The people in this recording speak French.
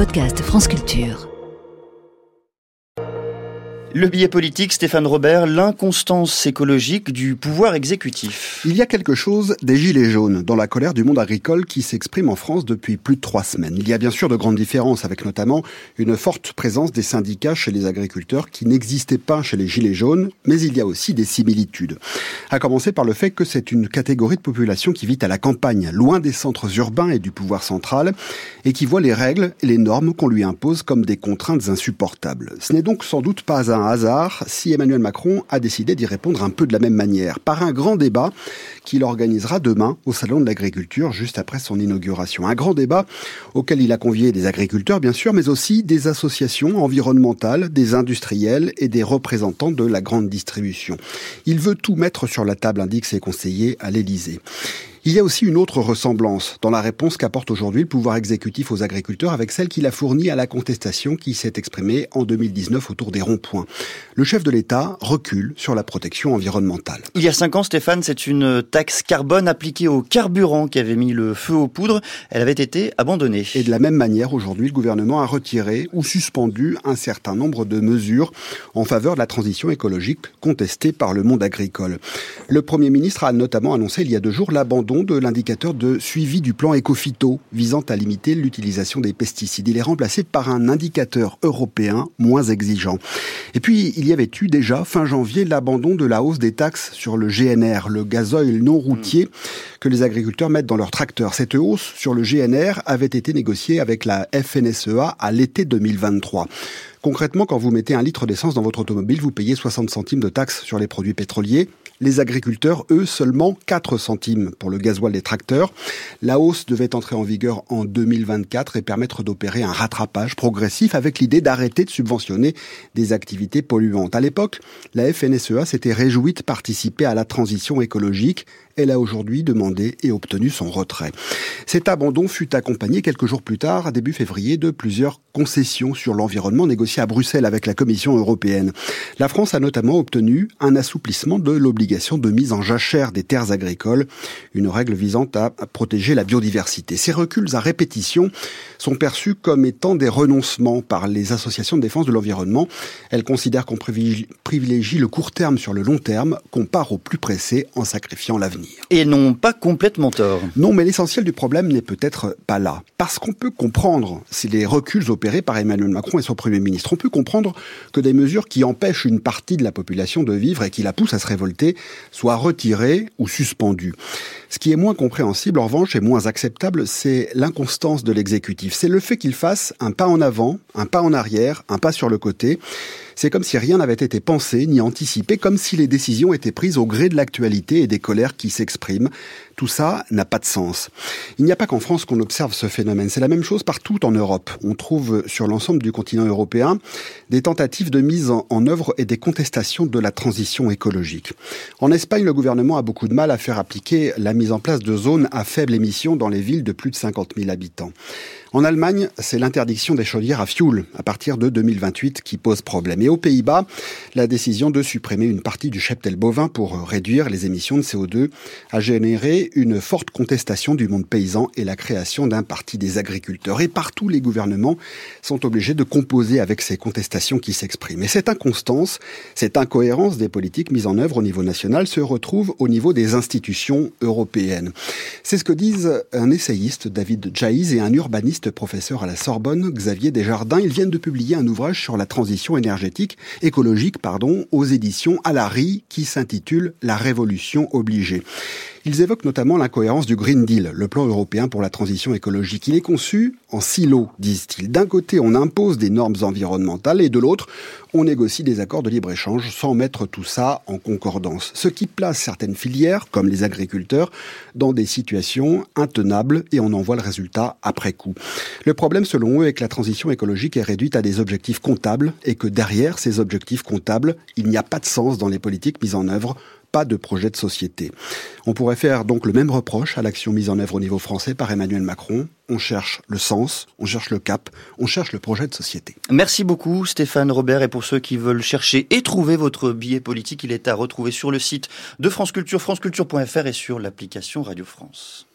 podcast France Culture. Le billet politique, Stéphane Robert, l'inconstance écologique du pouvoir exécutif. Il y a quelque chose des gilets jaunes dans la colère du monde agricole qui s'exprime en France depuis plus de trois semaines. Il y a bien sûr de grandes différences avec notamment une forte présence des syndicats chez les agriculteurs qui n'existaient pas chez les gilets jaunes, mais il y a aussi des similitudes. À commencer par le fait que c'est une catégorie de population qui vit à la campagne, loin des centres urbains et du pouvoir central, et qui voit les règles et les normes qu'on lui impose comme des contraintes insupportables. Ce n'est donc sans doute pas un hasard si Emmanuel Macron a décidé d'y répondre un peu de la même manière, par un grand débat qu'il organisera demain au Salon de l'Agriculture, juste après son inauguration. Un grand débat auquel il a convié des agriculteurs, bien sûr, mais aussi des associations environnementales, des industriels et des représentants de la grande distribution. Il veut tout mettre sur la table, indique ses conseillers à l'Élysée. Il y a aussi une autre ressemblance dans la réponse qu'apporte aujourd'hui le pouvoir exécutif aux agriculteurs avec celle qu'il a fournie à la contestation qui s'est exprimée en 2019 autour des ronds-points. Le chef de l'État recule sur la protection environnementale. Il y a cinq ans, Stéphane, c'est une taxe carbone appliquée au carburant qui avait mis le feu aux poudres. Elle avait été abandonnée. Et de la même manière, aujourd'hui, le gouvernement a retiré ou suspendu un certain nombre de mesures en faveur de la transition écologique contestée par le monde agricole. Le Premier ministre a notamment annoncé il y a deux jours l'abandon de l'indicateur de suivi du plan Ecofito visant à limiter l'utilisation des pesticides. Il est remplacé par un indicateur européen moins exigeant. Et puis, il y avait eu déjà, fin janvier, l'abandon de la hausse des taxes sur le GNR, le gazoil non routier que les agriculteurs mettent dans leurs tracteurs. Cette hausse sur le GNR avait été négociée avec la FNSEA à l'été 2023. Concrètement, quand vous mettez un litre d'essence dans votre automobile, vous payez 60 centimes de taxes sur les produits pétroliers. Les agriculteurs, eux, seulement 4 centimes pour le gasoil des tracteurs. La hausse devait entrer en vigueur en 2024 et permettre d'opérer un rattrapage progressif avec l'idée d'arrêter de subventionner des activités polluantes. À l'époque, la FNSEA s'était réjouie de participer à la transition écologique. Elle a aujourd'hui demandé et obtenu son retrait. Cet abandon fut accompagné quelques jours plus tard, début février, de plusieurs concessions sur l'environnement négociées à Bruxelles avec la Commission européenne. La France a notamment obtenu un assouplissement de l'obligation de mise en jachère des terres agricoles, une règle visant à protéger la biodiversité. Ces reculs à répétition sont perçus comme étant des renoncements par les associations de défense de l'environnement. Elles considèrent qu'on privilégie le court terme sur le long terme, qu'on part au plus pressé en sacrifiant l'avenir. Et n'ont pas complètement tort. Non, mais l'essentiel du problème n'est peut-être pas là. Parce qu'on peut comprendre si les reculs opérés par Emmanuel Macron et son Premier ministre, on peut comprendre que des mesures qui empêchent une partie de la population de vivre et qui la poussent à se révolter soient retirées ou suspendues. Ce qui est moins compréhensible, en revanche, et moins acceptable, c'est l'inconstance de l'exécutif. C'est le fait qu'il fasse un pas en avant, un pas en arrière, un pas sur le côté. C'est comme si rien n'avait été pensé ni anticipé, comme si les décisions étaient prises au gré de l'actualité et des colères qui s'expriment. Tout ça n'a pas de sens. Il n'y a pas qu'en France qu'on observe ce phénomène. C'est la même chose partout en Europe. On trouve sur l'ensemble du continent européen des tentatives de mise en œuvre et des contestations de la transition écologique. En Espagne, le gouvernement a beaucoup de mal à faire appliquer la mise en place de zones à faible émission dans les villes de plus de 50 000 habitants. En Allemagne, c'est l'interdiction des chaudières à fioul à partir de 2028 qui pose problème. Et aux Pays-Bas, la décision de supprimer une partie du cheptel bovin pour réduire les émissions de CO2 a généré une forte contestation du monde paysan et la création d'un parti des agriculteurs. Et partout, les gouvernements sont obligés de composer avec ces contestations qui s'expriment. Et cette inconstance, cette incohérence des politiques mises en œuvre au niveau national se retrouve au niveau des institutions européennes. C'est ce que disent un essayiste, David Jaiz, et un urbaniste professeur à la Sorbonne, Xavier Desjardins. Ils viennent de publier un ouvrage sur la transition énergétique, écologique, pardon, aux éditions Alary, qui s'intitule La révolution obligée. Ils évoquent notamment l'incohérence du Green Deal, le plan européen pour la transition écologique. Il est conçu en silo, disent-ils. D'un côté, on impose des normes environnementales et de l'autre, on négocie des accords de libre-échange sans mettre tout ça en concordance. Ce qui place certaines filières, comme les agriculteurs, dans des situations intenables et on en voit le résultat après coup. Le problème, selon eux, est que la transition écologique est réduite à des objectifs comptables et que derrière ces objectifs comptables, il n'y a pas de sens dans les politiques mises en œuvre pas de projet de société. On pourrait faire donc le même reproche à l'action mise en œuvre au niveau français par Emmanuel Macron. On cherche le sens, on cherche le cap, on cherche le projet de société. Merci beaucoup Stéphane Robert et pour ceux qui veulent chercher et trouver votre billet politique, il est à retrouver sur le site de France Culture, franceculture.fr et sur l'application Radio France.